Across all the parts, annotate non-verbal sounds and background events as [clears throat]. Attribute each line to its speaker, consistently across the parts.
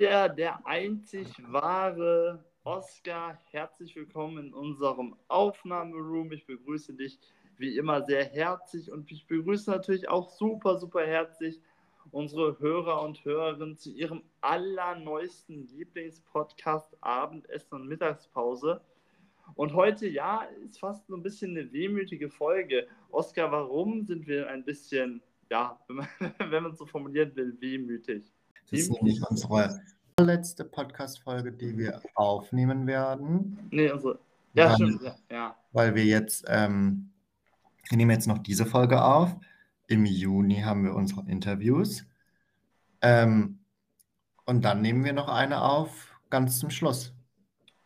Speaker 1: der, der einzig wahre Oscar. Herzlich willkommen in unserem Aufnahmeroom. Ich begrüße dich wie immer sehr herzlich und ich begrüße natürlich auch super, super herzlich unsere Hörer und Hörerinnen zu ihrem allerneuesten Lieblingspodcast Abendessen und Mittagspause. Und heute, ja, ist fast so ein bisschen eine wehmütige Folge. Oskar, warum sind wir ein bisschen, ja, wenn [laughs] man, wenn man so formulieren will, wehmütig?
Speaker 2: Das ist nämlich unsere letzte Podcast-Folge, die wir aufnehmen werden.
Speaker 1: Nee, unsere. Ja,
Speaker 2: weil,
Speaker 1: stimmt. Ja, ja.
Speaker 2: Weil wir jetzt, ähm, wir nehmen jetzt noch diese Folge auf. Im Juni haben wir unsere Interviews. Ähm, und dann nehmen wir noch eine auf, ganz zum Schluss.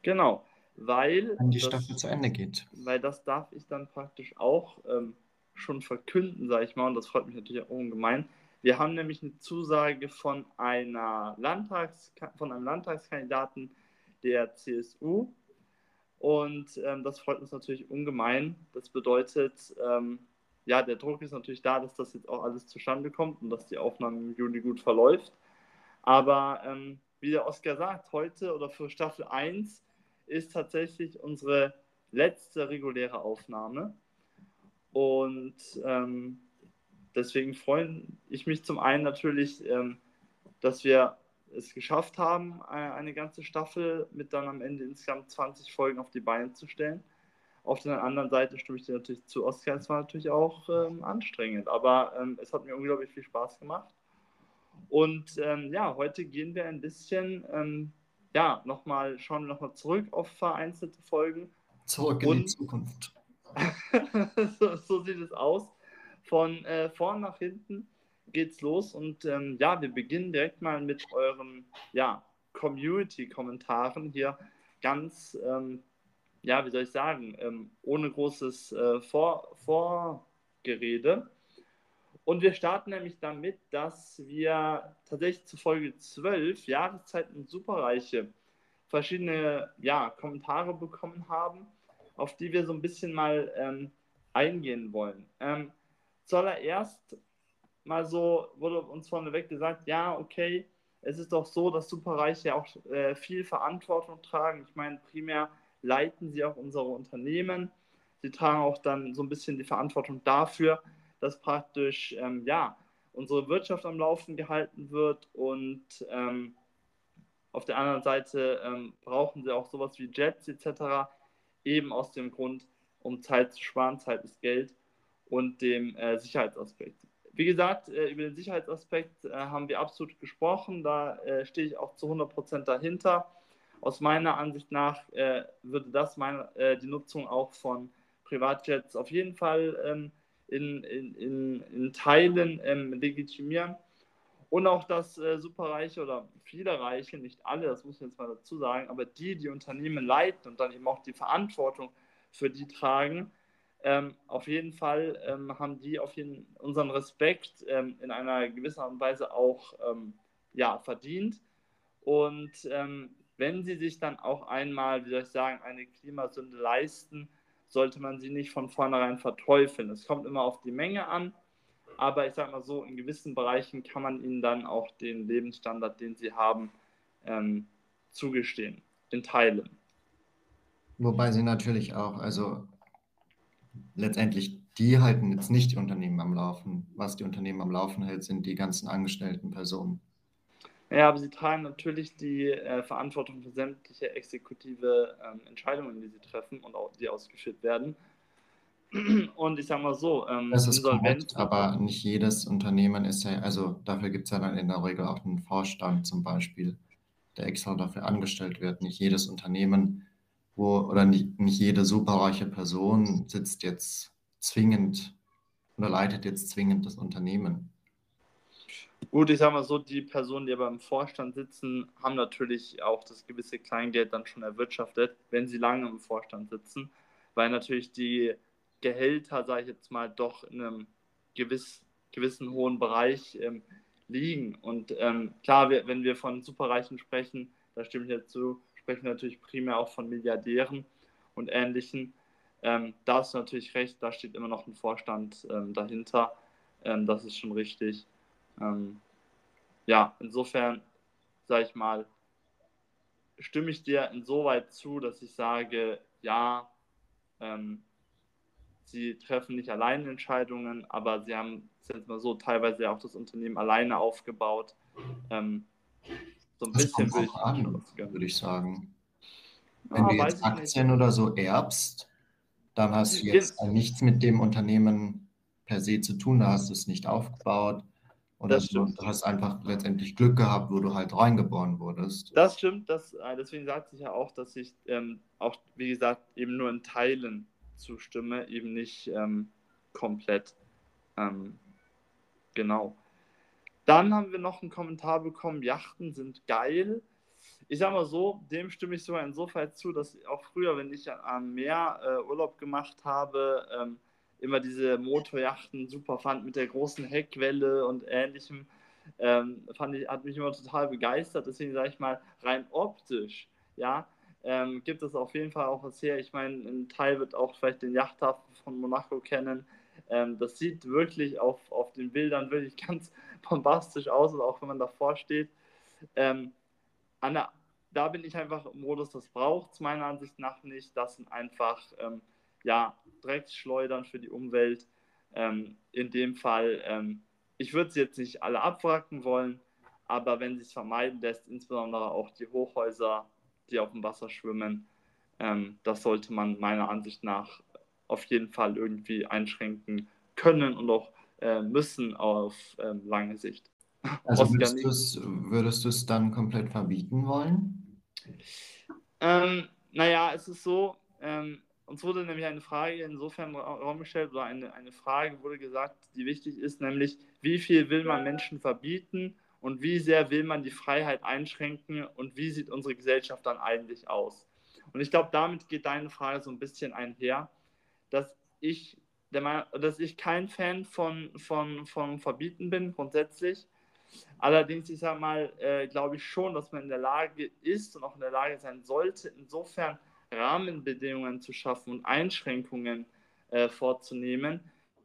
Speaker 1: Genau, weil.
Speaker 2: Wenn die das, Staffel zu Ende geht.
Speaker 1: Weil das darf ich dann praktisch auch ähm, schon verkünden, sage ich mal, und das freut mich natürlich auch ungemein. Wir haben nämlich eine Zusage von, einer Landtags von einem Landtagskandidaten der CSU. Und ähm, das freut uns natürlich ungemein. Das bedeutet, ähm, ja, der Druck ist natürlich da, dass das jetzt auch alles zustande kommt und dass die Aufnahme im Juni gut verläuft. Aber ähm, wie der Oskar sagt, heute oder für Staffel 1 ist tatsächlich unsere letzte reguläre Aufnahme. Und ähm, deswegen freue ich mich zum einen natürlich, ähm, dass wir es geschafft haben, eine ganze Staffel mit dann am Ende insgesamt 20 Folgen auf die Beine zu stellen. Auf der anderen Seite stimme ich dir natürlich zu, Oscar, es war natürlich auch ähm, anstrengend, aber ähm, es hat mir unglaublich viel Spaß gemacht. Und ähm, ja, heute gehen wir ein bisschen, ähm, ja, nochmal, schauen wir nochmal zurück auf vereinzelte Folgen.
Speaker 2: Zurück in Und, die Zukunft. [laughs]
Speaker 1: so, so sieht es aus. Von äh, vorn nach hinten geht's los und ähm, ja, wir beginnen direkt mal mit euren ja, Community-Kommentaren hier ganz, ähm, ja, wie soll ich sagen, ähm, ohne großes äh, Vor Vorgerede. Und wir starten nämlich damit, dass wir tatsächlich zu Folge 12 Jahreszeiten Superreiche verschiedene ja, Kommentare bekommen haben, auf die wir so ein bisschen mal ähm, eingehen wollen. Ähm, zuallererst mal so, wurde uns vorneweg gesagt, ja, okay, es ist doch so, dass Superreiche auch äh, viel Verantwortung tragen. Ich meine, primär leiten sie auch unsere Unternehmen. Sie tragen auch dann so ein bisschen die Verantwortung dafür, dass praktisch, ähm, ja, unsere Wirtschaft am Laufen gehalten wird und ähm, auf der anderen Seite ähm, brauchen sie auch sowas wie Jets etc. eben aus dem Grund, um Zeit zu sparen. Zeit ist Geld und dem äh, Sicherheitsaspekt. Wie gesagt, äh, über den Sicherheitsaspekt äh, haben wir absolut gesprochen. Da äh, stehe ich auch zu 100% dahinter. Aus meiner Ansicht nach äh, würde das meine, äh, die Nutzung auch von Privatjets auf jeden Fall ähm, in, in, in, in, Teilen ähm, legitimieren. Und auch, dass äh, Superreiche oder viele Reiche, nicht alle, das muss ich jetzt mal dazu sagen, aber die, die Unternehmen leiten und dann eben auch die Verantwortung für die tragen, ähm, auf jeden Fall ähm, haben die auf jeden, unseren Respekt ähm, in einer gewissen Art und Weise auch ähm, ja, verdient. Und ähm, wenn sie sich dann auch einmal, wie soll ich sagen, eine Klimasünde leisten, sollte man sie nicht von vornherein verteufeln. Es kommt immer auf die Menge an, aber ich sage mal so, in gewissen Bereichen kann man ihnen dann auch den Lebensstandard, den sie haben, ähm, zugestehen, in Teilen.
Speaker 2: Wobei sie natürlich auch, also letztendlich, die halten jetzt nicht die Unternehmen am Laufen. Was die Unternehmen am Laufen hält, sind die ganzen angestellten Personen.
Speaker 1: Ja, aber sie tragen natürlich die äh, Verantwortung für sämtliche exekutive ähm, Entscheidungen, die sie treffen und auch die ausgeführt werden. Und ich sage mal so, ähm,
Speaker 2: das ist korrekt, aber nicht jedes Unternehmen ist ja, also dafür gibt es ja dann in der Regel auch einen Vorstand zum Beispiel, der extra dafür angestellt wird. Nicht jedes Unternehmen wo, oder nicht, nicht jede superreiche Person sitzt jetzt zwingend oder leitet jetzt zwingend das Unternehmen.
Speaker 1: Gut, ich sage mal so, die Personen, die aber im Vorstand sitzen, haben natürlich auch das gewisse Kleingeld dann schon erwirtschaftet, wenn sie lange im Vorstand sitzen, weil natürlich die Gehälter, sage ich jetzt mal, doch in einem gewiss, gewissen hohen Bereich ähm, liegen. Und ähm, klar, wir, wenn wir von Superreichen sprechen, da stimme ich jetzt zu, sprechen natürlich primär auch von Milliardären und Ähnlichen. Ähm, da hast du natürlich recht, da steht immer noch ein Vorstand ähm, dahinter. Ähm, das ist schon richtig. Ähm, ja, insofern sag ich mal, stimme ich dir insoweit zu, dass ich sage, ja, ähm, sie treffen nicht allein Entscheidungen, aber sie haben jetzt mal so teilweise auch das Unternehmen alleine aufgebaut. Ähm,
Speaker 2: so ein das bisschen will ich, an, würde ich sagen. Wenn ja, du jetzt Aktien oder so erbst, dann hast du jetzt Ge nichts mit dem Unternehmen per se zu tun, da hast du es nicht aufgebaut. Oder du, du hast einfach letztendlich Glück gehabt, wo du halt reingeboren wurdest.
Speaker 1: Das stimmt, das, äh, deswegen sagt sich ja auch, dass ich ähm, auch, wie gesagt, eben nur in Teilen zustimme, eben nicht ähm, komplett. Ähm, genau. Dann haben wir noch einen Kommentar bekommen, Yachten sind geil. Ich sag mal so, dem stimme ich sogar insofern zu, dass auch früher, wenn ich am Meer äh, Urlaub gemacht habe, ähm, immer diese Motorjachten super fand mit der großen Heckwelle und ähnlichem. Ähm, fand ich, hat mich immer total begeistert. Deswegen sage ich mal, rein optisch, ja, ähm, gibt es auf jeden Fall auch was her. Ich meine, ein Teil wird auch vielleicht den Yachthafen von Monaco kennen. Ähm, das sieht wirklich auf, auf den Bildern wirklich [laughs] ganz bombastisch aus, auch wenn man davor steht. Ähm, der, da bin ich einfach im Modus, das braucht es meiner Ansicht nach nicht. Das sind einfach ähm, ja, Drecksschleudern für die Umwelt. Ähm, in dem Fall, ähm, ich würde sie jetzt nicht alle abwracken wollen, aber wenn sie es vermeiden lässt, insbesondere auch die Hochhäuser, die auf dem Wasser schwimmen, ähm, das sollte man meiner Ansicht nach auf jeden Fall irgendwie einschränken können und auch äh, müssen auf ähm, lange Sicht. [laughs]
Speaker 2: Also würdest du es dann komplett verbieten wollen?
Speaker 1: Ähm, naja, es ist so, ähm, uns wurde nämlich eine Frage insofern Raum gestellt, oder eine, eine Frage wurde gesagt, die wichtig ist, nämlich, wie viel will man Menschen verbieten und wie sehr will man die Freiheit einschränken und wie sieht unsere Gesellschaft dann eigentlich aus? Und ich glaube, damit geht deine Frage so ein bisschen einher, dass ich, der Meinung, dass ich kein Fan von, von, von Verbieten bin, grundsätzlich. Allerdings, ich sage mal, äh, glaube ich schon, dass man in der Lage ist und auch in der Lage sein sollte, insofern Rahmenbedingungen zu schaffen und Einschränkungen äh, vorzunehmen,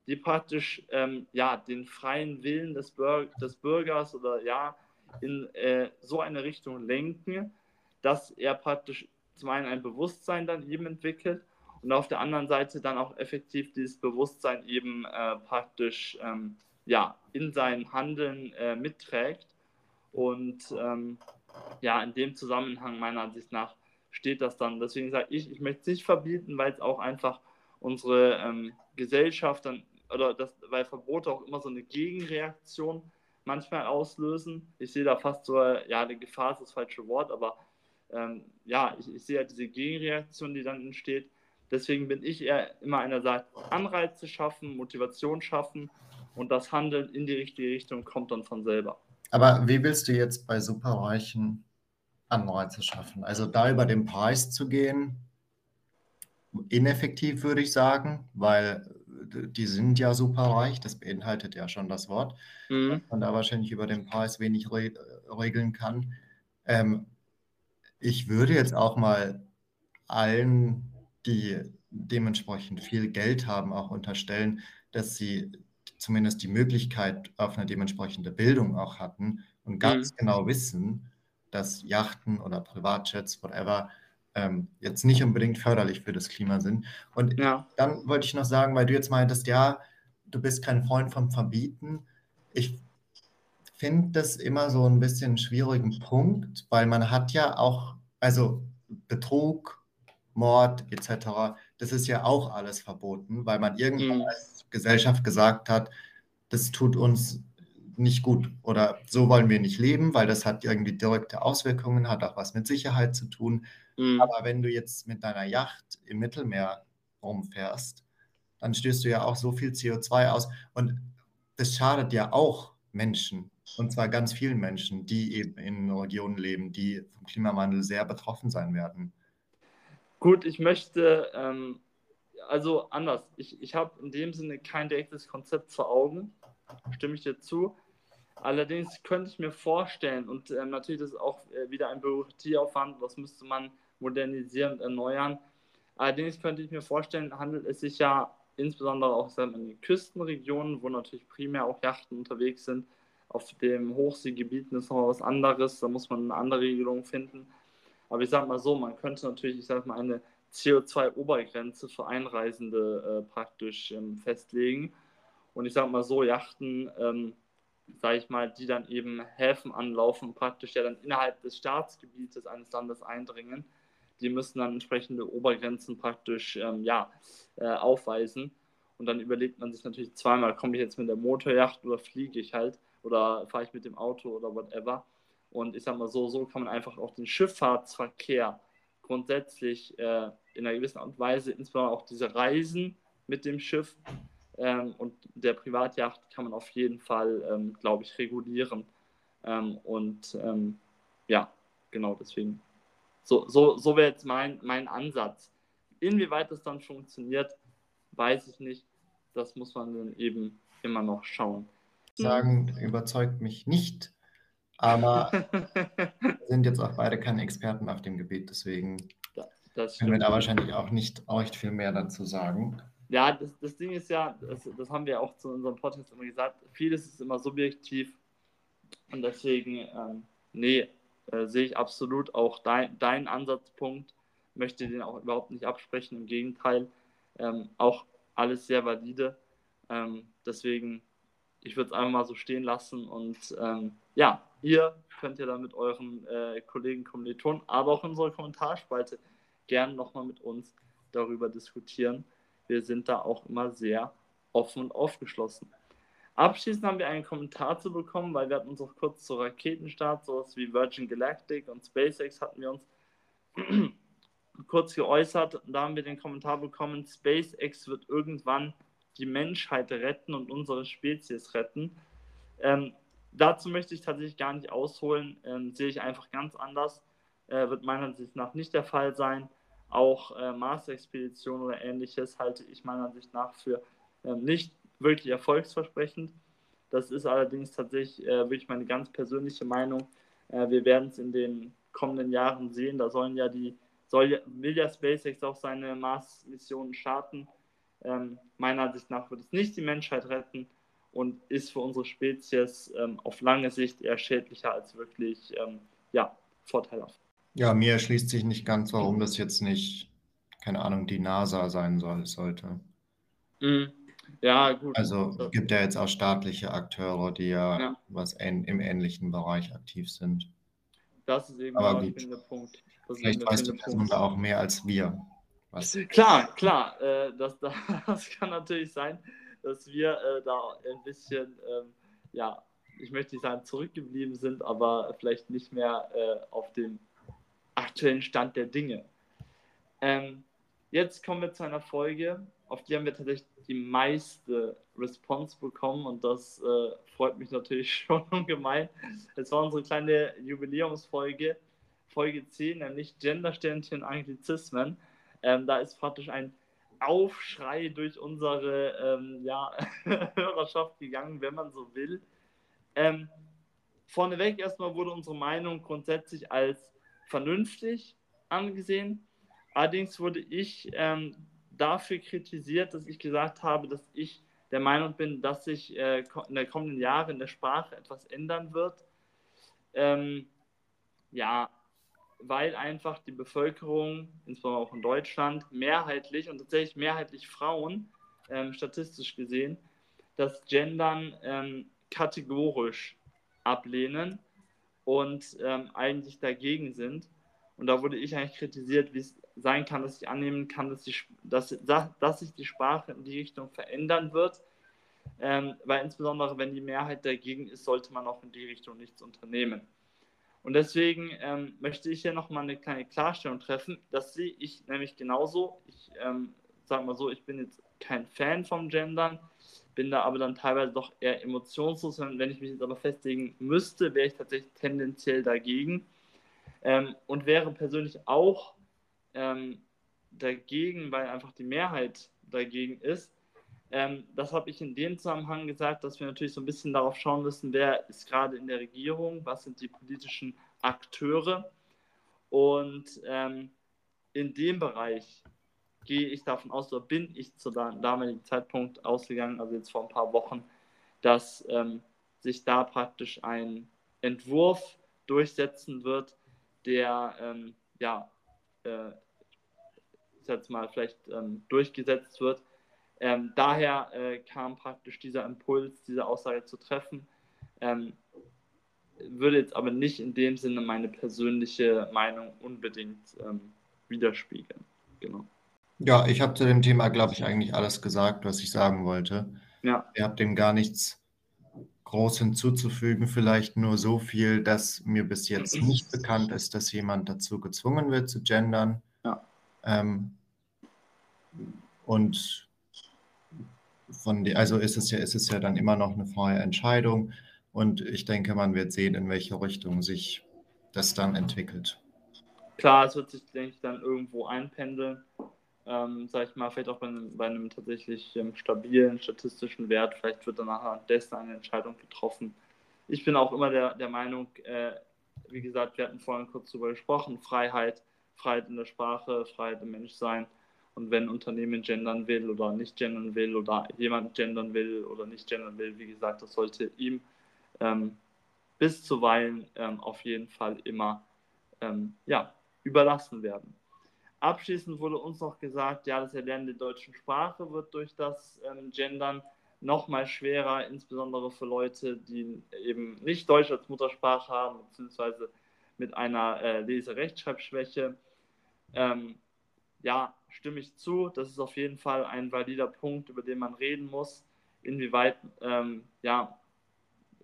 Speaker 1: die praktisch ähm, ja, den freien Willen des, Bür des Bürgers oder ja in äh, so eine Richtung lenken, dass er praktisch zum einen ein Bewusstsein dann eben entwickelt und auf der anderen Seite dann auch effektiv dieses Bewusstsein eben äh, praktisch ähm, ja, in sein Handeln äh, mitträgt. Und ähm, ja, in dem Zusammenhang meiner Ansicht nach steht das dann. Deswegen sage ich, ich möchte es nicht verbieten, weil es auch einfach unsere ähm, Gesellschaft dann, oder das, weil Verbote auch immer so eine Gegenreaktion manchmal auslösen. Ich sehe da fast so, ja, eine Gefahr ist das falsche Wort, aber ähm, ja, ich, ich sehe ja diese Gegenreaktion, die dann entsteht. Deswegen bin ich eher immer einer, sagt, Anreize schaffen, Motivation schaffen und das Handeln in die richtige Richtung kommt dann von selber.
Speaker 2: Aber wie willst du jetzt bei Superreichen Anreize schaffen. Also da über den Preis zu gehen, ineffektiv würde ich sagen, weil die sind ja super reich, das beinhaltet ja schon das Wort, mhm. man da wahrscheinlich über den Preis wenig re regeln kann. Ähm, ich würde jetzt auch mal allen, die dementsprechend viel Geld haben, auch unterstellen, dass sie zumindest die Möglichkeit auf eine dementsprechende Bildung auch hatten und ganz mhm. genau wissen, dass Yachten oder Privatjets, whatever, ähm, jetzt nicht unbedingt förderlich für das Klima sind. Und ja. dann wollte ich noch sagen, weil du jetzt meintest, ja, du bist kein Freund vom Verbieten. Ich finde das immer so ein bisschen einen schwierigen Punkt, weil man hat ja auch, also Betrug, Mord etc., das ist ja auch alles verboten, weil man irgendwann mhm. als Gesellschaft gesagt hat, das tut uns nicht gut oder so wollen wir nicht leben, weil das hat irgendwie direkte Auswirkungen, hat auch was mit Sicherheit zu tun. Mhm. Aber wenn du jetzt mit deiner Yacht im Mittelmeer rumfährst, dann stößt du ja auch so viel CO2 aus und das schadet ja auch Menschen und zwar ganz vielen Menschen, die eben in Regionen leben, die vom Klimawandel sehr betroffen sein werden.
Speaker 1: Gut, ich möchte, ähm, also anders, ich, ich habe in dem Sinne kein direktes Konzept vor Augen, stimme ich dir zu. Allerdings könnte ich mir vorstellen, und ähm, natürlich ist auch äh, wieder ein Bürokratieaufwand, das müsste man modernisieren und erneuern. Allerdings könnte ich mir vorstellen, handelt es sich ja insbesondere auch in den Küstenregionen, wo natürlich primär auch Yachten unterwegs sind, Auf dem Hochseegebieten ist noch was anderes, da muss man eine andere Regelung finden. Aber ich sage mal so, man könnte natürlich, ich sage mal, eine CO2-Obergrenze für Einreisende äh, praktisch ähm, festlegen. Und ich sage mal so, Yachten, ähm, sage ich mal, die dann eben Häfen anlaufen, praktisch ja dann innerhalb des Staatsgebietes eines Landes eindringen, die müssen dann entsprechende Obergrenzen praktisch ähm, ja, äh, aufweisen. Und dann überlegt man sich natürlich zweimal, komme ich jetzt mit der Motorjacht oder fliege ich halt oder fahre ich mit dem Auto oder whatever. Und ich sage mal so, so kann man einfach auch den Schifffahrtsverkehr grundsätzlich äh, in einer gewissen Art und Weise, insbesondere auch diese Reisen mit dem Schiff ähm, und der Privatjacht kann man auf jeden Fall, ähm, glaube ich, regulieren. Ähm, und ähm, ja, genau deswegen. So, so, so wäre jetzt mein, mein Ansatz. Inwieweit das dann funktioniert, weiß ich nicht. Das muss man dann eben immer noch schauen.
Speaker 2: Sagen überzeugt mich nicht, aber [laughs] sind jetzt auch beide keine Experten auf dem Gebiet, deswegen das können wir da wahrscheinlich auch nicht euch viel mehr dazu sagen.
Speaker 1: Ja, das, das Ding ist ja, das, das haben wir auch zu unserem Podcast immer gesagt, vieles ist immer subjektiv und deswegen, ähm, nee, äh, sehe ich absolut auch dein, deinen Ansatzpunkt, möchte den auch überhaupt nicht absprechen, im Gegenteil, ähm, auch alles sehr valide. Ähm, deswegen, ich würde es einfach mal so stehen lassen und ähm, ja, ihr könnt ja dann mit euren äh, Kollegen, Kommilitonen, aber auch in unserer Kommentarspalte gerne nochmal mit uns darüber diskutieren. Wir sind da auch immer sehr offen und aufgeschlossen. Abschließend haben wir einen Kommentar zu bekommen, weil wir hatten uns auch kurz zu Raketenstart, sowas wie Virgin Galactic und SpaceX hatten wir uns [clears throat] kurz geäußert. Da haben wir den Kommentar bekommen, SpaceX wird irgendwann die Menschheit retten und unsere Spezies retten. Ähm, dazu möchte ich tatsächlich gar nicht ausholen, ähm, sehe ich einfach ganz anders. Äh, wird meiner Ansicht nach nicht der Fall sein. Auch äh, Mars-Expedition oder ähnliches halte ich meiner Ansicht nach für äh, nicht wirklich erfolgsversprechend. Das ist allerdings tatsächlich äh, wirklich meine ganz persönliche Meinung. Äh, wir werden es in den kommenden Jahren sehen. Da sollen ja die, soll, will ja SpaceX auch seine Mars-Missionen starten. Ähm, meiner Ansicht nach wird es nicht die Menschheit retten und ist für unsere Spezies ähm, auf lange Sicht eher schädlicher als wirklich ähm, ja, vorteilhaft.
Speaker 2: Ja, mir erschließt sich nicht ganz, warum das jetzt nicht, keine Ahnung, die NASA sein soll, sollte.
Speaker 1: Mhm. Ja, gut.
Speaker 2: Also es gibt ja jetzt auch staatliche Akteure, die ja, ja. was ähn im ähnlichen Bereich aktiv sind.
Speaker 1: Das ist eben
Speaker 2: Aber gut. der Punkt. Das Vielleicht weißt du Person da auch mehr als wir.
Speaker 1: Was? [laughs] Klar, klar. Äh, das, [laughs] das kann natürlich sein, dass wir äh, da ein bisschen, ähm, ja, ich möchte nicht sagen zurückgeblieben sind, aber vielleicht nicht mehr äh, auf dem aktuellen Stand der Dinge. Ähm, jetzt kommen wir zu einer Folge, auf die haben wir tatsächlich die meiste Response bekommen und das äh, freut mich natürlich [laughs] schon ungemein. Es war unsere kleine Jubiläumsfolge, Folge 10, nämlich Gendersternchen Anglizismen. Ähm, da ist praktisch ein Aufschrei durch unsere ähm, ja, [laughs] Hörerschaft gegangen, wenn man so will. Ähm, vorneweg erstmal wurde unsere Meinung grundsätzlich als vernünftig angesehen. Allerdings wurde ich ähm, dafür kritisiert, dass ich gesagt habe, dass ich der Meinung bin, dass sich äh, in den kommenden Jahren in der Sprache etwas ändern wird. Ähm, ja, weil einfach die Bevölkerung, insbesondere auch in Deutschland, mehrheitlich und tatsächlich mehrheitlich Frauen, ähm, statistisch gesehen, das Gendern ähm, kategorisch ablehnen und ähm, eigentlich dagegen sind. Und da wurde ich eigentlich kritisiert, wie es sein kann, dass ich annehmen kann, dass, die, dass, dass sich die Sprache in die Richtung verändern wird. Ähm, weil insbesondere, wenn die Mehrheit dagegen ist, sollte man auch in die Richtung nichts unternehmen. Und deswegen ähm, möchte ich hier nochmal eine kleine Klarstellung treffen. Das sehe ich nämlich genauso. Ich ähm, sage mal so, ich bin jetzt kein Fan vom Gendern, bin da aber dann teilweise doch eher emotionslos. Wenn ich mich jetzt aber festlegen müsste, wäre ich tatsächlich tendenziell dagegen. Ähm, und wäre persönlich auch ähm, dagegen, weil einfach die Mehrheit dagegen ist. Ähm, das habe ich in dem Zusammenhang gesagt, dass wir natürlich so ein bisschen darauf schauen müssen, wer ist gerade in der Regierung, was sind die politischen Akteure. Und ähm, in dem Bereich gehe ich davon aus, oder bin ich zu damaligen Zeitpunkt ausgegangen, also jetzt vor ein paar Wochen, dass ähm, sich da praktisch ein Entwurf durchsetzen wird, der ähm, ja, äh, jetzt mal vielleicht ähm, durchgesetzt wird. Ähm, daher äh, kam praktisch dieser Impuls, diese Aussage zu treffen. Ähm, würde jetzt aber nicht in dem Sinne meine persönliche Meinung unbedingt ähm, widerspiegeln. Genau.
Speaker 2: Ja, ich habe zu dem Thema, glaube ich, eigentlich alles gesagt, was ich sagen wollte.
Speaker 1: Ja.
Speaker 2: Ihr habt dem gar nichts groß hinzuzufügen, vielleicht nur so viel, dass mir bis jetzt [clears throat] nicht bekannt ist, dass jemand dazu gezwungen wird zu gendern.
Speaker 1: Ja.
Speaker 2: Ähm, und von die, also ist es ja, ist es ja dann immer noch eine freie Entscheidung. Und ich denke, man wird sehen, in welche Richtung sich das dann entwickelt.
Speaker 1: Klar, es wird sich, denke ich, dann irgendwo einpendeln ähm, sag ich mal, vielleicht auch bei einem, bei einem tatsächlich ähm, stabilen statistischen Wert, vielleicht wird danach dessen eine Entscheidung getroffen. Ich bin auch immer der, der Meinung, äh, wie gesagt, wir hatten vorhin kurz darüber gesprochen, Freiheit, Freiheit in der Sprache, Freiheit im Menschsein. Und wenn ein Unternehmen gendern will oder nicht gendern will oder jemand gendern will oder nicht gendern will, wie gesagt, das sollte ihm ähm, bis zuweilen ähm, auf jeden Fall immer ähm, ja, überlassen werden. Abschließend wurde uns noch gesagt, ja, das Erlernen der deutschen Sprache wird durch das ähm, Gendern mal schwerer, insbesondere für Leute, die eben nicht Deutsch als Muttersprache haben, beziehungsweise mit einer äh, Lese-Rechtschreibschwäche. Ähm, ja, stimme ich zu. Das ist auf jeden Fall ein valider Punkt, über den man reden muss. Inwieweit ähm, ja,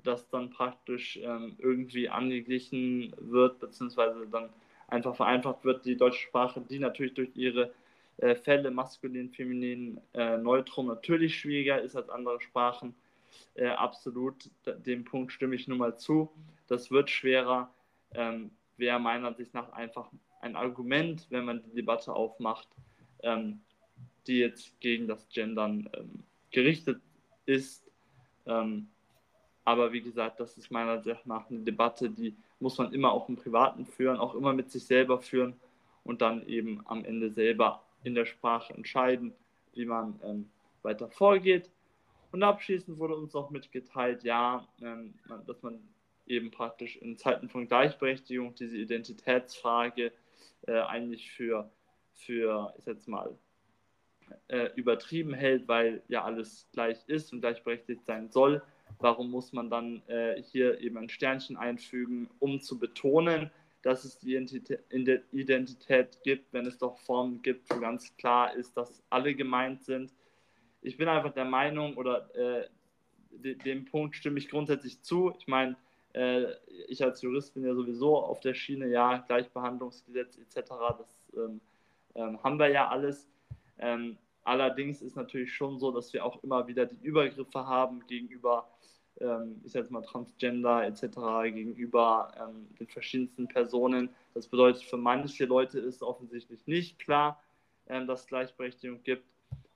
Speaker 1: das dann praktisch ähm, irgendwie angeglichen wird, beziehungsweise dann einfach vereinfacht wird, die deutsche Sprache, die natürlich durch ihre äh, Fälle maskulin, feminin, äh, neutrum natürlich schwieriger ist als andere Sprachen. Äh, absolut, dem Punkt stimme ich nun mal zu. Das wird schwerer. Ähm, Wäre meiner Ansicht nach einfach ein Argument, wenn man die Debatte aufmacht, ähm, die jetzt gegen das Gendern ähm, gerichtet ist. Ähm, aber wie gesagt, das ist meiner Ansicht nach eine Debatte, die muss man immer auch im Privaten führen, auch immer mit sich selber führen und dann eben am Ende selber in der Sprache entscheiden, wie man ähm, weiter vorgeht. Und abschließend wurde uns auch mitgeteilt, ja, ähm, dass man eben praktisch in Zeiten von Gleichberechtigung diese Identitätsfrage äh, eigentlich für, für, ich jetzt mal, äh, übertrieben hält, weil ja alles gleich ist und gleichberechtigt sein soll. Warum muss man dann äh, hier eben ein Sternchen einfügen, um zu betonen, dass es die Identität gibt, wenn es doch Formen gibt, wo ganz klar ist, dass alle gemeint sind. Ich bin einfach der Meinung, oder äh, de dem Punkt stimme ich grundsätzlich zu. Ich meine, äh, ich als Jurist bin ja sowieso auf der Schiene, ja, Gleichbehandlungsgesetz etc., das ähm, ähm, haben wir ja alles. Ähm, allerdings ist natürlich schon so, dass wir auch immer wieder die Übergriffe haben gegenüber ähm, ich sage jetzt mal Transgender etc. gegenüber ähm, den verschiedensten Personen. Das bedeutet, für manche Leute ist offensichtlich nicht klar, ähm, dass es Gleichberechtigung gibt.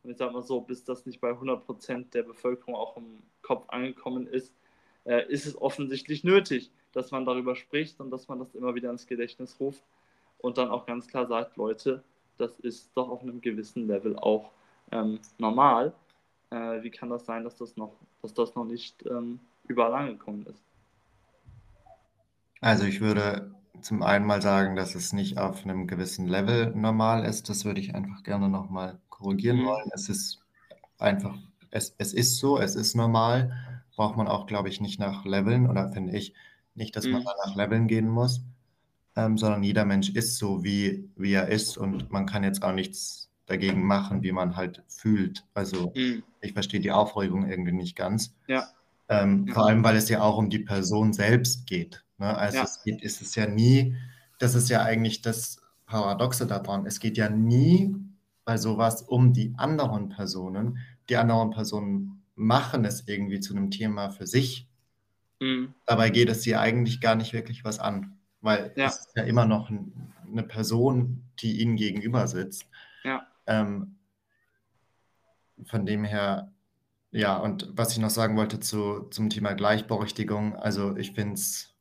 Speaker 1: Und ich sage mal so, bis das nicht bei 100% der Bevölkerung auch im Kopf angekommen ist, äh, ist es offensichtlich nötig, dass man darüber spricht und dass man das immer wieder ins Gedächtnis ruft und dann auch ganz klar sagt, Leute, das ist doch auf einem gewissen Level auch ähm, normal. Äh, wie kann das sein, dass das noch, dass das noch nicht ähm, überall angekommen ist?
Speaker 2: Also ich würde zum einen mal sagen, dass es nicht auf einem gewissen Level normal ist. Das würde ich einfach gerne nochmal korrigieren mhm. wollen. Es ist einfach, es, es ist so, es ist normal. Braucht man auch, glaube ich, nicht nach Leveln oder finde ich nicht, dass mhm. man nach Leveln gehen muss, ähm, sondern jeder Mensch ist so, wie, wie er ist und man kann jetzt auch nichts dagegen machen, wie man halt fühlt. Also mhm. ich verstehe die Aufregung irgendwie nicht ganz.
Speaker 1: Ja.
Speaker 2: Ähm, ja. Vor allem, weil es ja auch um die Person selbst geht. Ne? Also ja. es geht, ist es ja nie, das ist ja eigentlich das Paradoxe daran, es geht ja nie bei sowas um die anderen Personen. Die anderen Personen machen es irgendwie zu einem Thema für sich. Mhm. Dabei geht es sie eigentlich gar nicht wirklich was an, weil ja. es ist ja immer noch eine Person, die ihnen gegenüber sitzt.
Speaker 1: Ja.
Speaker 2: Ähm, von dem her, ja, und was ich noch sagen wollte zu, zum Thema Gleichberechtigung, also ich finde es,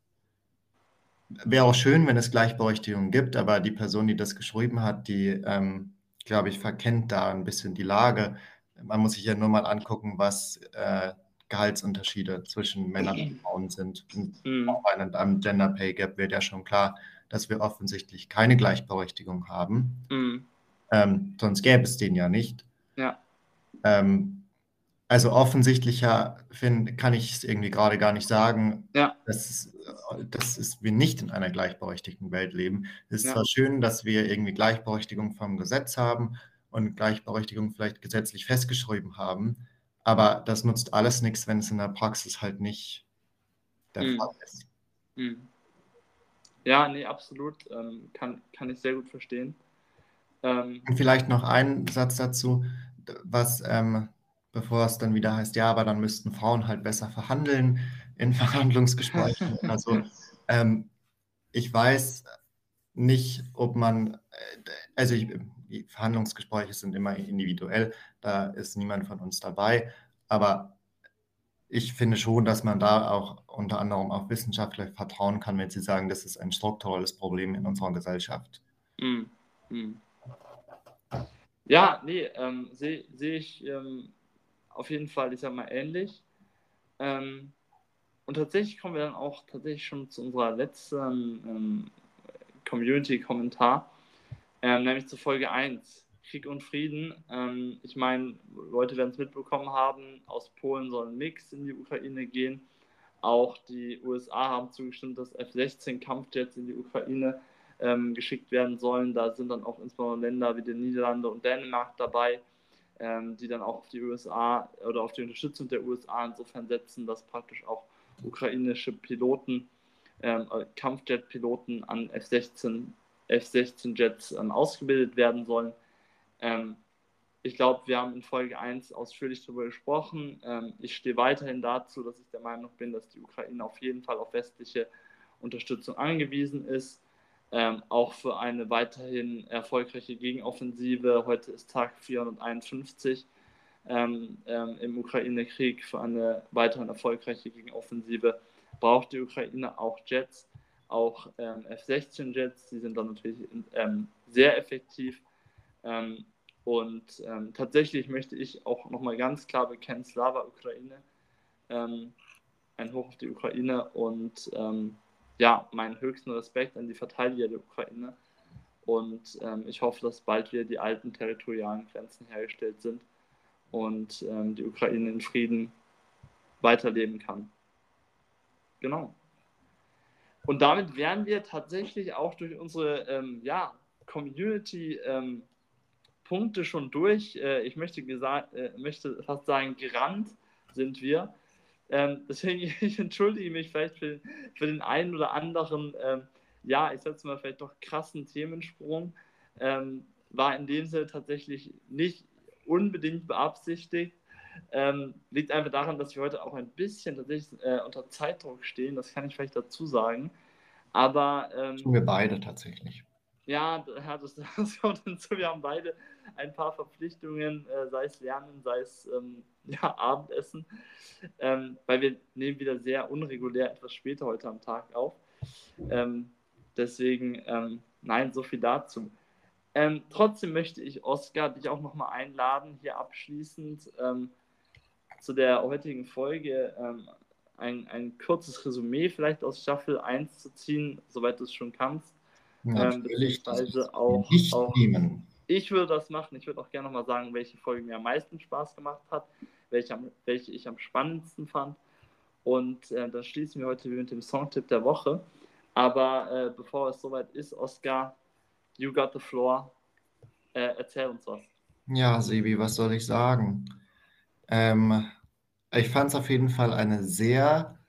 Speaker 2: wäre auch schön, wenn es Gleichberechtigung gibt, aber die Person, die das geschrieben hat, die, ähm, glaube ich, verkennt da ein bisschen die Lage. Man muss sich ja nur mal angucken, was äh, Gehaltsunterschiede zwischen Männern und Frauen sind. Und mhm. auch bei einem Gender Pay Gap wird ja schon klar, dass wir offensichtlich keine Gleichberechtigung haben. Mhm. Ähm, sonst gäbe es den ja nicht.
Speaker 1: Ja.
Speaker 2: Ähm, also offensichtlicher find, kann ich es irgendwie gerade gar nicht sagen,
Speaker 1: ja.
Speaker 2: dass, dass es, wir nicht in einer gleichberechtigten Welt leben. Es ist ja. zwar schön, dass wir irgendwie Gleichberechtigung vom Gesetz haben und Gleichberechtigung vielleicht gesetzlich festgeschrieben haben, aber das nutzt alles nichts, wenn es in der Praxis halt nicht der mhm. Fall ist.
Speaker 1: Mhm. Ja, nee, absolut. Ähm, kann, kann ich sehr gut verstehen.
Speaker 2: Ähm, und vielleicht noch ein Satz dazu, was, ähm, bevor es dann wieder heißt, ja, aber dann müssten Frauen halt besser verhandeln in [laughs] Verhandlungsgesprächen. also [laughs] ähm, ich weiß nicht, ob man, äh, also ich, Verhandlungsgespräche sind immer individuell, da ist niemand von uns dabei, aber ich finde schon, dass man da auch unter anderem auf Wissenschaftler vertrauen kann, wenn sie sagen, das ist ein strukturelles Problem in unserer Gesellschaft. Mm, mm.
Speaker 1: Ja, nee, ähm, sehe seh ich ähm, auf jeden Fall, ich sag mal, ähnlich. Ähm, und tatsächlich kommen wir dann auch tatsächlich schon zu unserer letzten ähm, Community-Kommentar, ähm, nämlich zu Folge 1. Krieg und Frieden. Ähm, ich meine, Leute werden es mitbekommen haben, aus Polen soll ein Mix in die Ukraine gehen. Auch die USA haben zugestimmt, dass F-16-Kampfjets in die Ukraine ähm, geschickt werden sollen. Da sind dann auch insbesondere Länder wie die Niederlande und Dänemark dabei, ähm, die dann auch auf die USA oder auf die Unterstützung der USA insofern setzen, dass praktisch auch ukrainische Piloten, ähm, äh, Kampfjet-Piloten an F-16 F-16-Jets ähm, ausgebildet werden sollen. Ähm, ich glaube, wir haben in Folge 1 ausführlich darüber gesprochen. Ähm, ich stehe weiterhin dazu, dass ich der Meinung bin, dass die Ukraine auf jeden Fall auf westliche Unterstützung angewiesen ist. Ähm, auch für eine weiterhin erfolgreiche Gegenoffensive. Heute ist Tag 451 ähm, ähm, im Ukraine-Krieg. Für eine weiterhin erfolgreiche Gegenoffensive braucht die Ukraine auch Jets, auch ähm, F-16-Jets. Die sind dann natürlich ähm, sehr effektiv. Ähm, und tatsächlich möchte ich auch nochmal ganz klar bekennen, Slava Ukraine. ein Hoch auf die Ukraine und ja, meinen höchsten Respekt an die Verteidiger der Ukraine. Und ähm, ich hoffe, dass bald wieder die alten territorialen Grenzen hergestellt sind und ähm, die Ukraine in Frieden weiterleben kann. Genau. Und damit wären wir tatsächlich auch durch unsere ähm, ja, Community-Punkte ähm, schon durch. Äh, ich möchte, äh, möchte fast sagen, gerannt sind wir. Ähm, deswegen, [laughs] ich entschuldige mich vielleicht für, für den einen oder anderen, ähm, ja, ich setze mal vielleicht doch krassen Themensprung. Ähm, war in dem Sinne tatsächlich nicht unbedingt beabsichtigt. Ähm, liegt einfach daran, dass wir heute auch ein bisschen tatsächlich äh, unter Zeitdruck stehen, das kann ich vielleicht dazu sagen. Aber.
Speaker 2: Ähm, Tun wir beide tatsächlich.
Speaker 1: Ja, das, [laughs] das kommt hinzu. Wir haben beide ein paar Verpflichtungen, äh, sei es Lernen, sei es ähm, ja, Abendessen, ähm, weil wir nehmen wieder sehr unregulär etwas später heute am Tag auf. Ähm, deswegen, ähm, nein, so viel dazu. Ähm, trotzdem möchte ich, Oskar, dich auch nochmal einladen, hier abschließend ähm, zu der heutigen Folge ein, ein kurzes Resümee vielleicht aus Staffel 1 zu ziehen, soweit du es schon kannst.
Speaker 2: Natürlich,
Speaker 1: ähm, auch, auch. Ich würde das machen. Ich würde auch gerne nochmal sagen, welche Folge mir am meisten Spaß gemacht hat, welche, welche ich am spannendsten fand. Und äh, dann schließen wir heute mit dem Songtipp der Woche. Aber äh, bevor es soweit ist, Oscar, you got the floor. Äh, erzähl uns was.
Speaker 2: Ja, Sebi, was soll ich sagen? Ähm, ich fand es auf jeden Fall eine sehr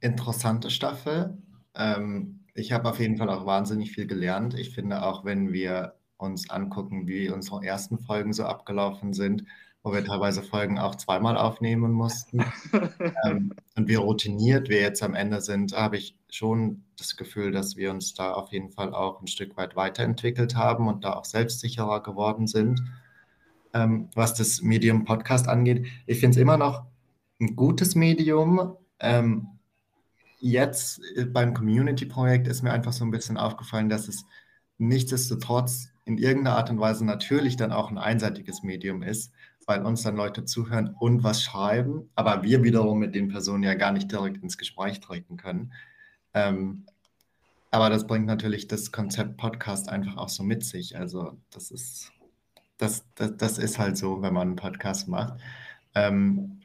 Speaker 2: interessante Staffel. Ähm, ich habe auf jeden Fall auch wahnsinnig viel gelernt. Ich finde auch, wenn wir uns angucken, wie unsere ersten Folgen so abgelaufen sind, wo wir teilweise Folgen auch zweimal aufnehmen mussten [laughs] ähm, und wie routiniert wir jetzt am Ende sind, habe ich schon das Gefühl, dass wir uns da auf jeden Fall auch ein Stück weit weiterentwickelt haben und da auch selbstsicherer geworden sind. Ähm, was das Medium Podcast angeht, ich finde es immer noch ein gutes Medium. Ähm, jetzt äh, beim Community-Projekt ist mir einfach so ein bisschen aufgefallen, dass es nichtsdestotrotz in irgendeiner Art und Weise natürlich dann auch ein einseitiges Medium ist. weil uns dann Leute zuhören und was schreiben, aber wir wiederum mit den Personen ja gar nicht direkt ins Gespräch treten können. Ähm, aber das bringt natürlich das Konzept Podcast einfach auch so mit sich. Also das ist, das, das, das ist halt so, wenn man einen Podcast macht. Ähm,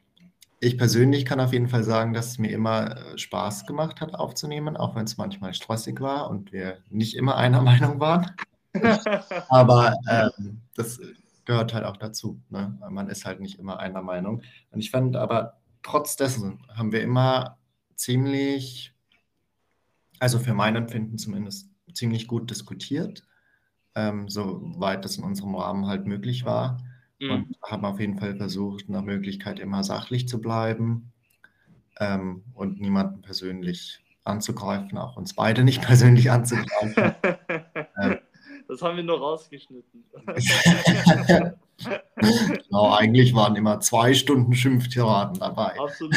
Speaker 2: ich persönlich kann auf jeden Fall sagen, dass es mir immer äh, Spaß gemacht hat aufzunehmen, auch wenn es manchmal stressig war und wir nicht immer einer [laughs] Meinung waren. [laughs] Aber ähm, das gehört halt auch dazu. Ne? Man ist halt nicht immer einer Meinung. Und ich fand aber trotz dessen haben wir immer ziemlich, also für mein Empfinden zumindest, ziemlich gut diskutiert, ähm, soweit das in unserem Rahmen halt möglich war. Mhm. Und haben auf jeden Fall versucht, nach Möglichkeit immer sachlich zu bleiben ähm, und niemanden persönlich anzugreifen, auch uns beide nicht [laughs] persönlich anzugreifen.
Speaker 1: ähm, [laughs] das haben wir nur rausgeschnitten. [laughs]
Speaker 2: genau, eigentlich waren immer zwei Stunden Schimpftiraden dabei. Absolut.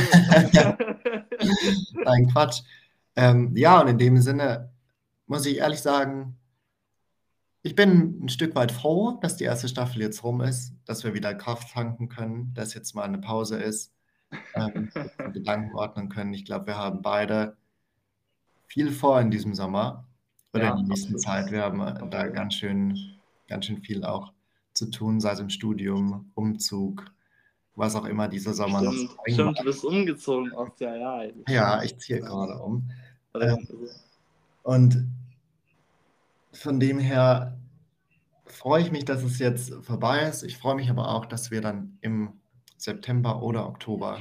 Speaker 2: Nein, Quatsch. Ähm, ja, und in dem Sinne muss ich ehrlich sagen, ich bin ein Stück weit froh, dass die erste Staffel jetzt rum ist, dass wir wieder Kraft tanken können, dass jetzt mal eine Pause ist, ähm, [laughs] Gedanken ordnen können. Ich glaube, wir haben beide viel vor in diesem Sommer oder ja, in der nächsten. Zeit. Wir haben äh, da ganz schön, ganz schön viel auch zu tun, sei es im Studium, Umzug, was auch immer dieser Sommer
Speaker 1: stimmt, noch bringt. Stimmt, du bist umgezogen aus der
Speaker 2: ja. Ja, ich ziehe gerade um. Ähm, und von dem her freue ich mich, dass es jetzt vorbei ist. Ich freue mich aber auch, dass wir dann im September oder Oktober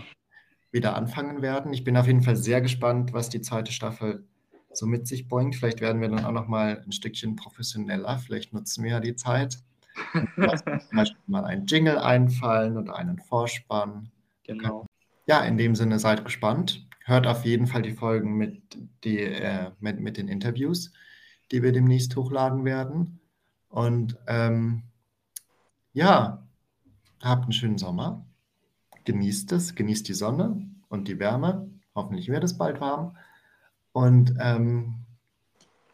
Speaker 2: wieder anfangen werden. Ich bin auf jeden Fall sehr gespannt, was die zweite Staffel so mit sich bringt. Vielleicht werden wir dann auch noch mal ein Stückchen professioneller. Vielleicht nutzen wir ja die Zeit. zum Beispiel mal einen Jingle einfallen oder einen Vorspann. Genau. Ja, in dem Sinne seid gespannt. Hört auf jeden Fall die Folgen mit, die, äh, mit, mit den Interviews, die wir demnächst hochladen werden. Und ähm, ja, habt einen schönen Sommer. Genießt es, genießt die Sonne und die Wärme. Hoffentlich wird es bald warm. Und ähm,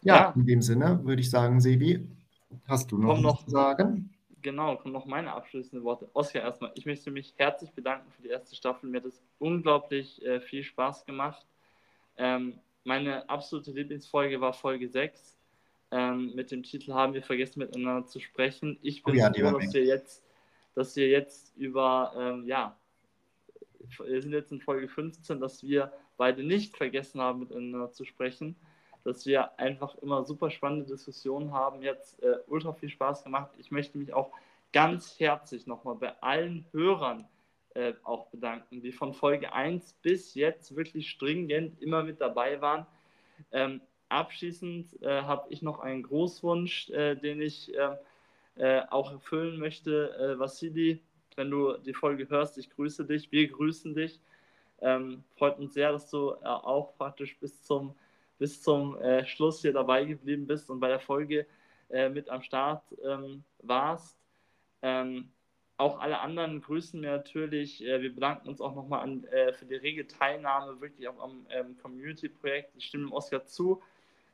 Speaker 2: ja, ja, in dem Sinne würde ich sagen, Sebi, hast du noch, noch
Speaker 1: zu sagen? Genau, kommen noch meine abschließenden Worte. Oskar, erstmal, ich möchte mich herzlich bedanken für die erste Staffel. Mir hat es unglaublich äh, viel Spaß gemacht. Ähm, meine absolute Lieblingsfolge war Folge 6. Ähm, mit dem Titel Haben wir vergessen miteinander zu sprechen. Ich bin oh ja, froh, dass wir jetzt, dass wir jetzt über, ähm, ja, wir sind jetzt in Folge 15, dass wir beide nicht vergessen haben, miteinander zu sprechen. Dass wir einfach immer super spannende Diskussionen haben. Jetzt äh, ultra viel Spaß gemacht. Ich möchte mich auch ganz herzlich nochmal bei allen Hörern äh, auch bedanken, die von Folge 1 bis jetzt wirklich stringent immer mit dabei waren. Ähm, abschließend äh, habe ich noch einen Großwunsch, äh, den ich ähm, äh, auch erfüllen möchte. Äh, Vassili, wenn du die Folge hörst, ich grüße dich, wir grüßen dich. Ähm, freut uns sehr, dass du äh, auch praktisch bis zum, bis zum äh, Schluss hier dabei geblieben bist und bei der Folge mit am Start ähm, warst. Ähm, auch alle anderen grüßen wir natürlich. Wir bedanken uns auch nochmal äh, für die rege Teilnahme wirklich auch am ähm, Community-Projekt. Ich stimme dem Oscar zu.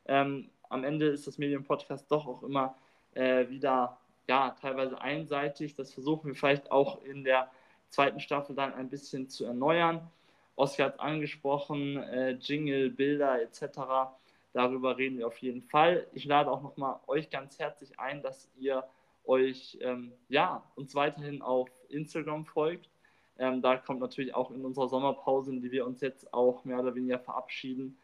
Speaker 1: Ähm, am Ende ist das Medienpodcast doch auch immer äh, wieder ja, teilweise einseitig. Das versuchen wir vielleicht auch in der zweiten Staffel dann ein bisschen zu erneuern. Oskar hat angesprochen, äh, Jingle, Bilder etc. Darüber reden wir auf jeden Fall. Ich lade auch nochmal euch ganz herzlich ein, dass ihr euch ähm, ja, uns weiterhin auf Instagram folgt. Ähm, da kommt natürlich auch in unserer Sommerpause, in die wir uns jetzt auch mehr oder weniger verabschieden,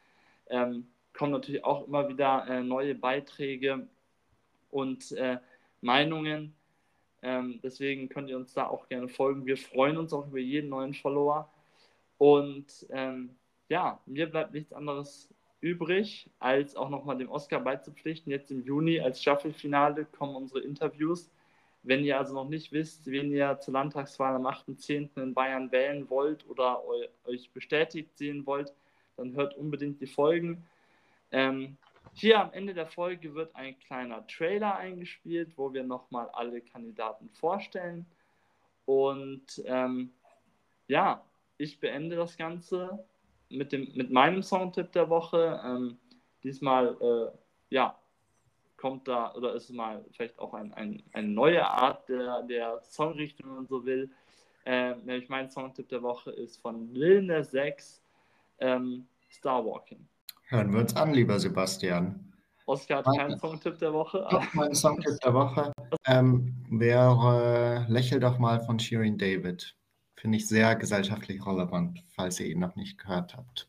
Speaker 1: ähm, kommen natürlich auch immer wieder äh, neue Beiträge und äh, Meinungen. Ähm, deswegen könnt ihr uns da auch gerne folgen. Wir freuen uns auch über jeden neuen Follower. Und ähm, ja, mir bleibt nichts anderes übrig, als auch nochmal dem Oscar beizupflichten. Jetzt im Juni als Staffelfinale kommen unsere Interviews. Wenn ihr also noch nicht wisst, wen ihr zur Landtagswahl am 8.10. in Bayern wählen wollt oder euch bestätigt sehen wollt, dann hört unbedingt die Folgen. Ähm, hier am Ende der Folge wird ein kleiner Trailer eingespielt, wo wir nochmal alle Kandidaten vorstellen. Und ähm, ja, ich beende das Ganze mit, dem, mit meinem Songtipp der Woche. Ähm, diesmal, äh, ja, kommt da, oder ist mal vielleicht auch ein, ein, eine neue Art der, der Songrichtung, man so will. Äh, nämlich mein Songtipp der Woche ist von Lil Nas X, ähm, Star Walking.
Speaker 2: Hören wir uns an, lieber Sebastian.
Speaker 1: Oscar hat keinen Songtipp der Woche.
Speaker 2: Doch, mein Songtipp der Woche ähm, wäre Lächel doch mal von Shirin David. Finde ich sehr gesellschaftlich relevant, falls ihr ihn noch nicht gehört habt.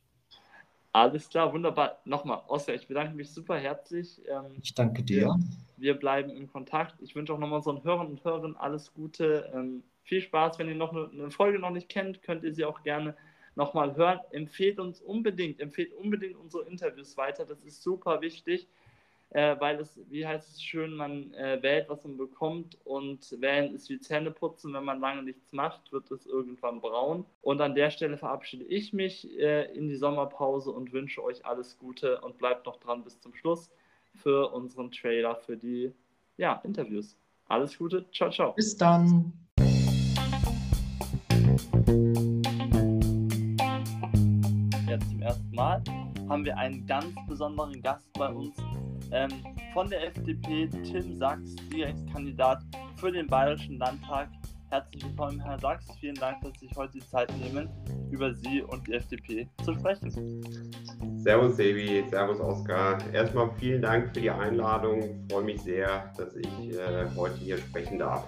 Speaker 1: Alles klar, wunderbar. Nochmal, Oscar, ich bedanke mich super herzlich.
Speaker 2: Ähm, ich danke dir.
Speaker 1: Wir, wir, bleiben in Kontakt. Ich wünsche auch nochmal unseren Hörern und Hörern alles Gute. Ähm, viel Spaß. Wenn ihr noch eine, eine, Folge noch nicht kennt, könnt ihr sie auch gerne nochmal hören. Empfehlt uns unbedingt, empfehlt unbedingt unsere Interviews weiter. Das ist super wichtig äh, weil es, wie heißt es schön, man äh, wählt, was man bekommt und wählen ist wie Zähneputzen. Wenn man lange nichts macht, wird es irgendwann braun. Und an der Stelle verabschiede ich mich äh, in die Sommerpause und wünsche euch alles Gute und bleibt noch dran bis zum Schluss für unseren Trailer, für die ja, Interviews. Alles Gute, ciao, ciao.
Speaker 2: Bis dann.
Speaker 1: Zum ersten Mal haben wir einen ganz besonderen Gast bei uns ähm, von der FDP, Tim Sachs, Direktkandidat für den Bayerischen Landtag. Herzlich willkommen, Herr Sachs. Vielen Dank, dass Sie sich heute die Zeit nehmen, über Sie und die FDP zu sprechen.
Speaker 3: Servus, Sebi. Servus, Oskar. Erstmal vielen Dank für die Einladung. Ich freue mich sehr, dass ich äh, heute hier sprechen darf.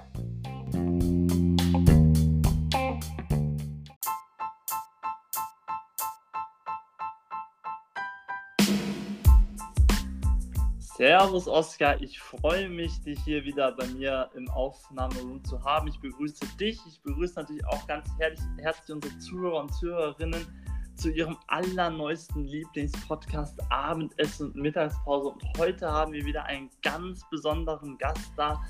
Speaker 1: Servus Oskar, ich freue mich, dich hier wieder bei mir im Aufnahmeroom zu haben. Ich begrüße dich, ich begrüße natürlich auch ganz herzlich unsere Zuhörer und Zuhörerinnen zu ihrem allerneuesten Lieblingspodcast Abendessen und Mittagspause. Und heute haben wir wieder einen ganz besonderen Gast da.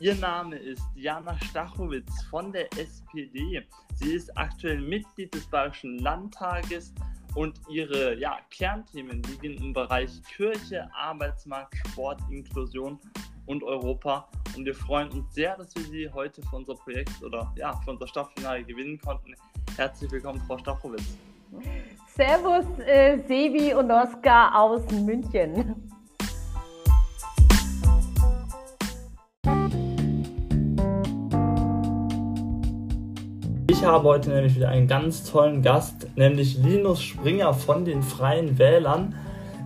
Speaker 1: Ihr Name ist Jana Stachowitz von der SPD. Sie ist aktuell Mitglied des Bayerischen Landtages und ihre ja, Kernthemen liegen im Bereich Kirche, Arbeitsmarkt, Sport, Inklusion und Europa. Und wir freuen uns sehr, dass wir Sie heute für unser Projekt oder ja, für unser Staffelfinale gewinnen konnten. Herzlich willkommen, Frau Stachowitz.
Speaker 4: Servus, äh, Sebi und Oskar aus München.
Speaker 1: Ich habe heute nämlich wieder einen ganz tollen Gast, nämlich Linus Springer von den Freien Wählern,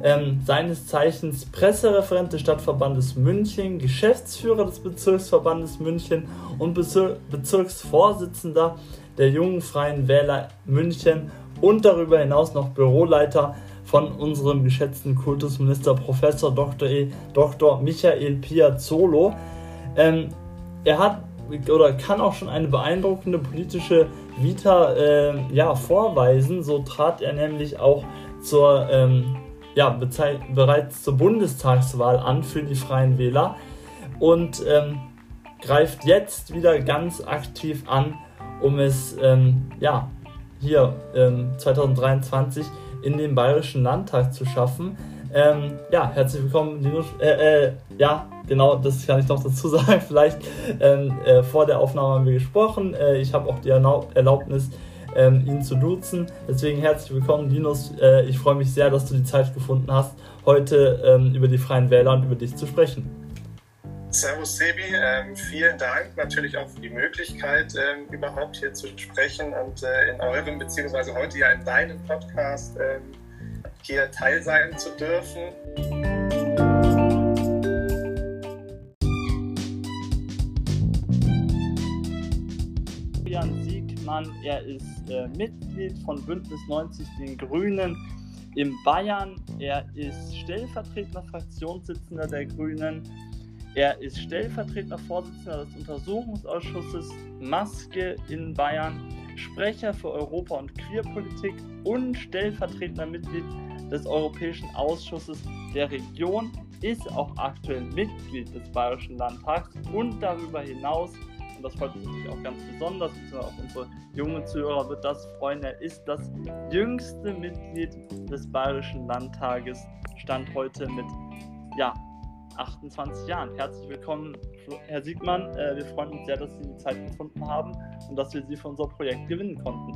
Speaker 1: ähm, seines Zeichens Pressereferent des Stadtverbandes München, Geschäftsführer des Bezirksverbandes München und Bezir Bezirksvorsitzender der Jungen Freien Wähler München und darüber hinaus noch Büroleiter von unserem geschätzten Kultusminister Professor Dr. E, Dr. Michael Piazzolo. Ähm, er hat oder kann auch schon eine beeindruckende politische Vita äh, ja, vorweisen. So trat er nämlich auch zur, ähm, ja, bereits zur Bundestagswahl an für die Freien Wähler und ähm, greift jetzt wieder ganz aktiv an, um es ähm, ja, hier 2023 ähm, in den Bayerischen Landtag zu schaffen. Ähm, ja, herzlich willkommen, Linus. Äh, äh, ja, genau, das kann ich noch dazu [laughs] sagen. Vielleicht ähm, äh, vor der Aufnahme haben wir gesprochen. Äh, ich habe auch die Erlaubnis, ähm, ihn zu duzen. Deswegen herzlich willkommen, Linus. Äh, ich freue mich sehr, dass du die Zeit gefunden hast, heute ähm, über die Freien Wähler und über dich zu sprechen.
Speaker 5: Servus Sebi, ähm, vielen Dank natürlich auch für die Möglichkeit, ähm, überhaupt hier zu sprechen und äh, in eurem, beziehungsweise heute ja in deinem Podcast ähm, hier teil sein zu dürfen.
Speaker 1: Julian Siegmann, er ist äh, Mitglied von Bündnis 90 Den Grünen in Bayern. Er ist stellvertretender Fraktionssitzender der Grünen. Er ist stellvertretender Vorsitzender des Untersuchungsausschusses Maske in Bayern, Sprecher für Europa- und Queerpolitik und stellvertretender Mitglied des Europäischen Ausschusses der Region, ist auch aktuell Mitglied des Bayerischen Landtags und darüber hinaus, und das freut mich natürlich auch ganz besonders, beziehungsweise auch unsere jungen Zuhörer wird das freuen, er ist das jüngste Mitglied des Bayerischen Landtages, stand heute mit ja, 28 Jahren. Herzlich willkommen, Herr Siegmann. Äh, wir freuen uns sehr, dass Sie die Zeit gefunden haben und dass wir Sie für unser Projekt gewinnen konnten.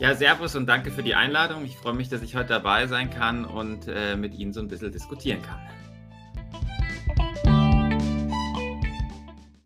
Speaker 6: Ja, Servus und danke für die Einladung. Ich freue mich, dass ich heute dabei sein kann und äh, mit Ihnen so ein bisschen diskutieren kann.